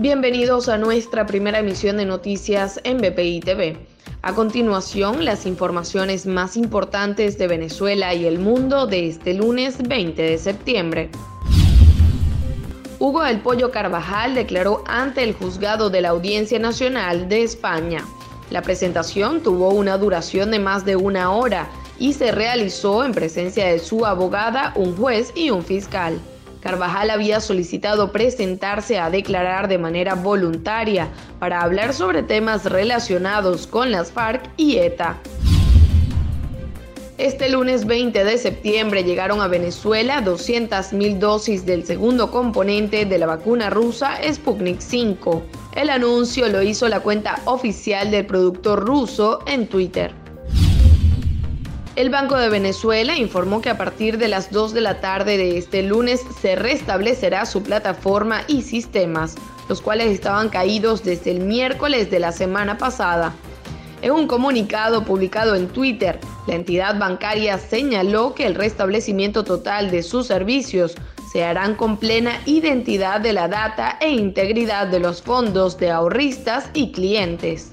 Bienvenidos a nuestra primera emisión de noticias en BPI TV. A continuación, las informaciones más importantes de Venezuela y el mundo de este lunes 20 de septiembre. Hugo El Pollo Carvajal declaró ante el juzgado de la Audiencia Nacional de España. La presentación tuvo una duración de más de una hora y se realizó en presencia de su abogada, un juez y un fiscal. Carvajal había solicitado presentarse a declarar de manera voluntaria para hablar sobre temas relacionados con las FARC y ETA. Este lunes 20 de septiembre llegaron a Venezuela 200.000 dosis del segundo componente de la vacuna rusa Sputnik 5. El anuncio lo hizo la cuenta oficial del productor ruso en Twitter. El Banco de Venezuela informó que a partir de las 2 de la tarde de este lunes se restablecerá su plataforma y sistemas, los cuales estaban caídos desde el miércoles de la semana pasada. En un comunicado publicado en Twitter, la entidad bancaria señaló que el restablecimiento total de sus servicios se harán con plena identidad de la data e integridad de los fondos de ahorristas y clientes.